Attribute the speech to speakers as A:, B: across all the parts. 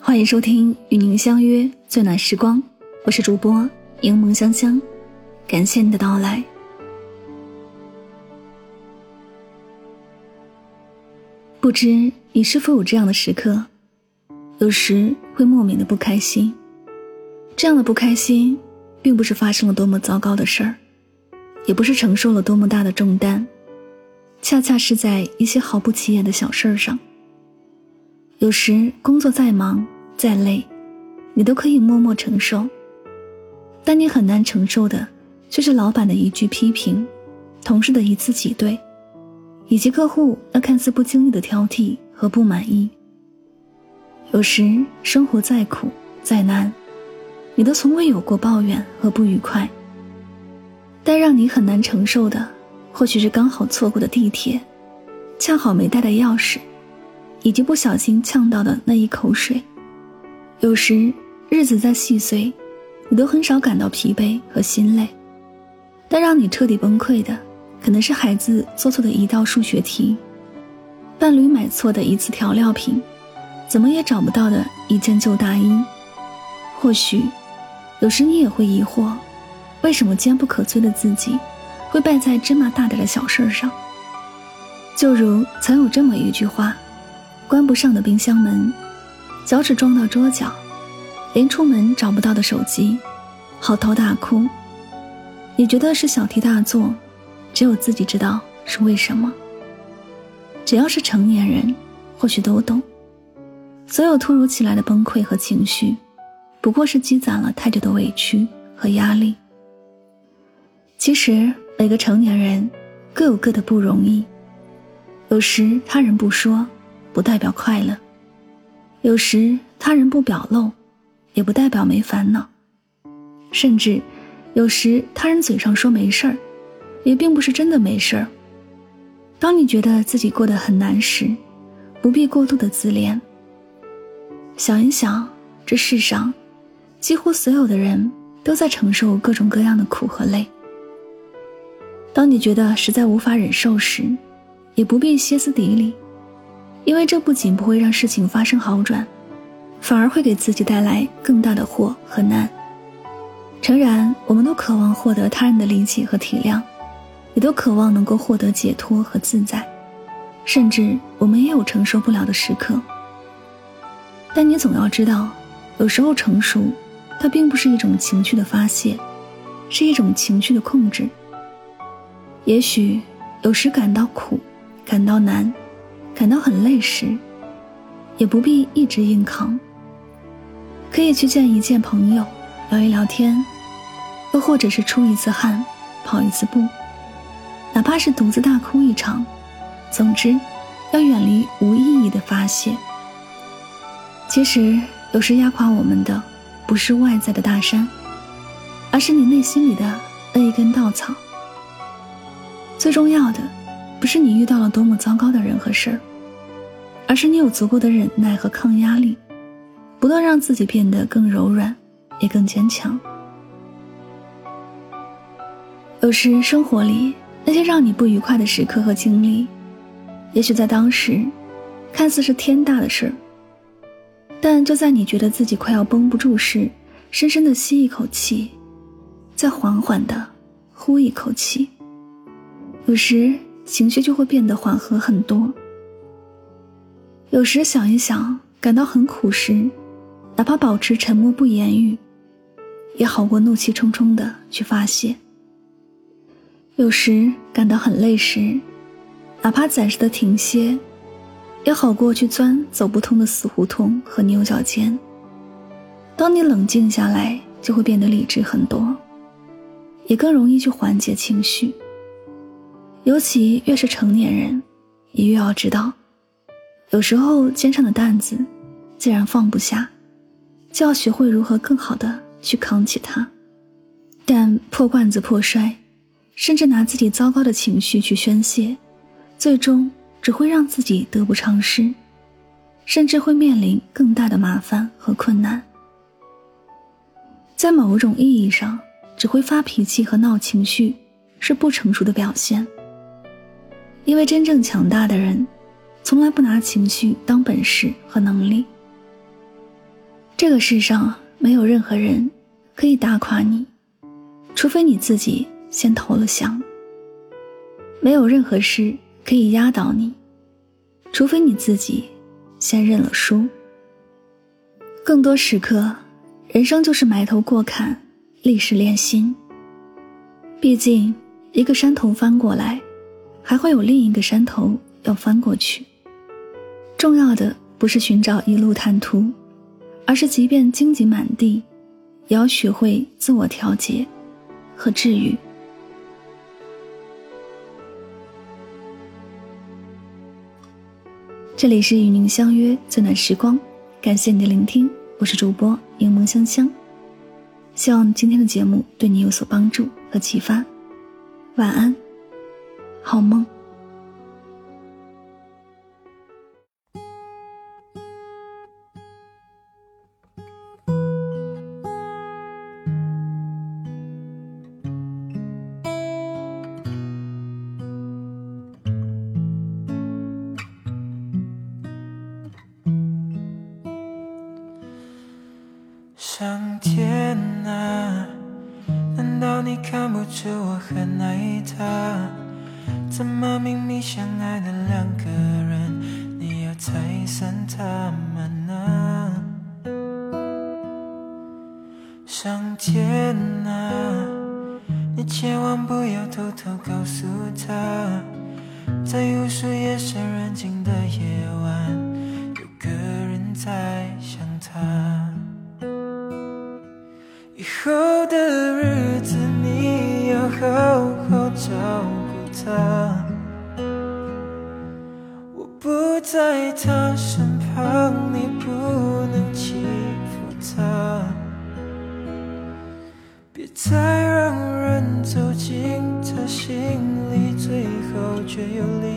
A: 欢迎收听与您相约最暖时光，我是主播柠檬香香，感谢你的到来。不知你是否有这样的时刻，有时会莫名的不开心。这样的不开心，并不是发生了多么糟糕的事儿，也不是承受了多么大的重担，恰恰是在一些毫不起眼的小事儿上。有时工作再忙再累，你都可以默默承受，但你很难承受的，却是老板的一句批评，同事的一次挤兑。以及客户那看似不经意的挑剔和不满意。有时生活再苦再难，你都从未有过抱怨和不愉快。但让你很难承受的，或许是刚好错过的地铁，恰好没带的钥匙，以及不小心呛到的那一口水。有时日子再细碎，你都很少感到疲惫和心累。但让你彻底崩溃的。可能是孩子做错的一道数学题，伴侣买错的一次调料品，怎么也找不到的一件旧大衣。或许，有时你也会疑惑，为什么坚不可摧的自己，会败在芝麻大点的小事儿上？就如曾有这么一句话：“关不上的冰箱门，脚趾撞到桌角，连出门找不到的手机，嚎啕大哭。”你觉得是小题大做？只有自己知道是为什么。只要是成年人，或许都懂。所有突如其来的崩溃和情绪，不过是积攒了太久的委屈和压力。其实每个成年人各有各的不容易。有时他人不说，不代表快乐；有时他人不表露，也不代表没烦恼。甚至，有时他人嘴上说没事儿。也并不是真的没事儿。当你觉得自己过得很难时，不必过度的自怜。想一想，这世上几乎所有的人都在承受各种各样的苦和累。当你觉得实在无法忍受时，也不必歇斯底里，因为这不仅不会让事情发生好转，反而会给自己带来更大的祸和难。诚然，我们都渴望获得他人的理解和体谅。也都渴望能够获得解脱和自在，甚至我们也有承受不了的时刻。但你总要知道，有时候成熟，它并不是一种情绪的发泄，是一种情绪的控制。也许有时感到苦，感到难，感到很累时，也不必一直硬扛。可以去见一见朋友，聊一聊天，又或者是出一次汗，跑一次步。哪怕是独自大哭一场，总之，要远离无意义的发泄。其实，有时压垮我们的，不是外在的大山，而是你内心里的那一根稻草。最重要的，不是你遇到了多么糟糕的人和事儿，而是你有足够的忍耐和抗压力，不断让自己变得更柔软，也更坚强。有时，生活里。那些让你不愉快的时刻和经历，也许在当时看似是天大的事儿，但就在你觉得自己快要绷不住时，深深的吸一口气，再缓缓的呼一口气，有时情绪就会变得缓和很多。有时想一想，感到很苦时，哪怕保持沉默不言语，也好过怒气冲冲的去发泄。有时感到很累时，哪怕暂时的停歇，也好过去钻走不通的死胡同和牛角尖。当你冷静下来，就会变得理智很多，也更容易去缓解情绪。尤其越是成年人，也越要知道，有时候肩上的担子既然放不下，就要学会如何更好的去扛起它。但破罐子破摔。甚至拿自己糟糕的情绪去宣泄，最终只会让自己得不偿失，甚至会面临更大的麻烦和困难。在某种意义上，只会发脾气和闹情绪是不成熟的表现。因为真正强大的人，从来不拿情绪当本事和能力。这个世上没有任何人可以打垮你，除非你自己先投了降；没有任何事可以压倒你，除非你自己先认了输。更多时刻，人生就是埋头过坎，历史练心。毕竟，一个山头翻过来。还会有另一个山头要翻过去。重要的不是寻找一路坦途，而是即便荆棘满地，也要学会自我调节和治愈。这里是与您相约最暖时光，感谢你的聆听，我是主播柠檬香香。希望今天的节目对你有所帮助和启发。晚安。好梦。
B: 上天啊，难道你看不出我很爱他？怎么明明相爱的两个人，你要拆散他们呢？上天啊，你千万不要偷偷告诉他，在无数夜深人静的夜晚，有个人在想他。以后的日子，你要好好照顾。他，在他身旁，你不能欺负他。别再让人走进他心里，最后却又离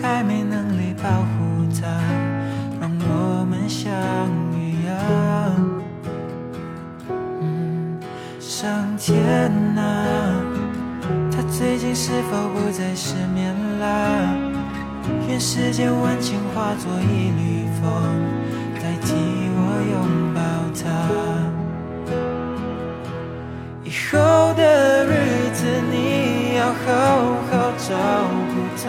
B: 还没能力保护她，让我们相遇啊！上天啊，他最近是否不再失眠啦？愿世间温情化作一缕风，代替我拥抱她。以后的日子，你要好好照顾她。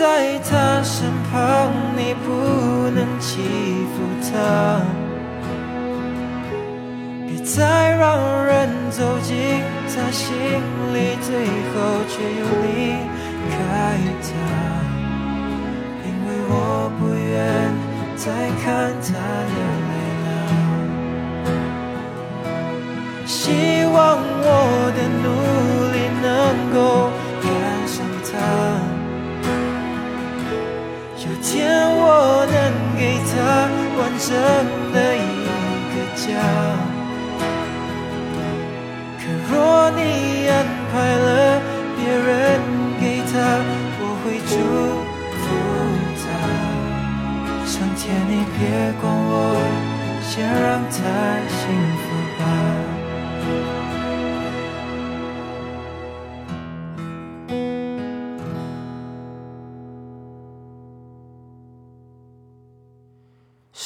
B: 在她身旁，你不能欺负她。别再让人走进她心里，最后却又离开她。因为我不愿再看她流泪。希望我的努力能够天我能给他完整的一个家。可若你安排了别人给他，我会祝福他。上天，你别管我，先让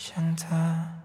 B: 想他。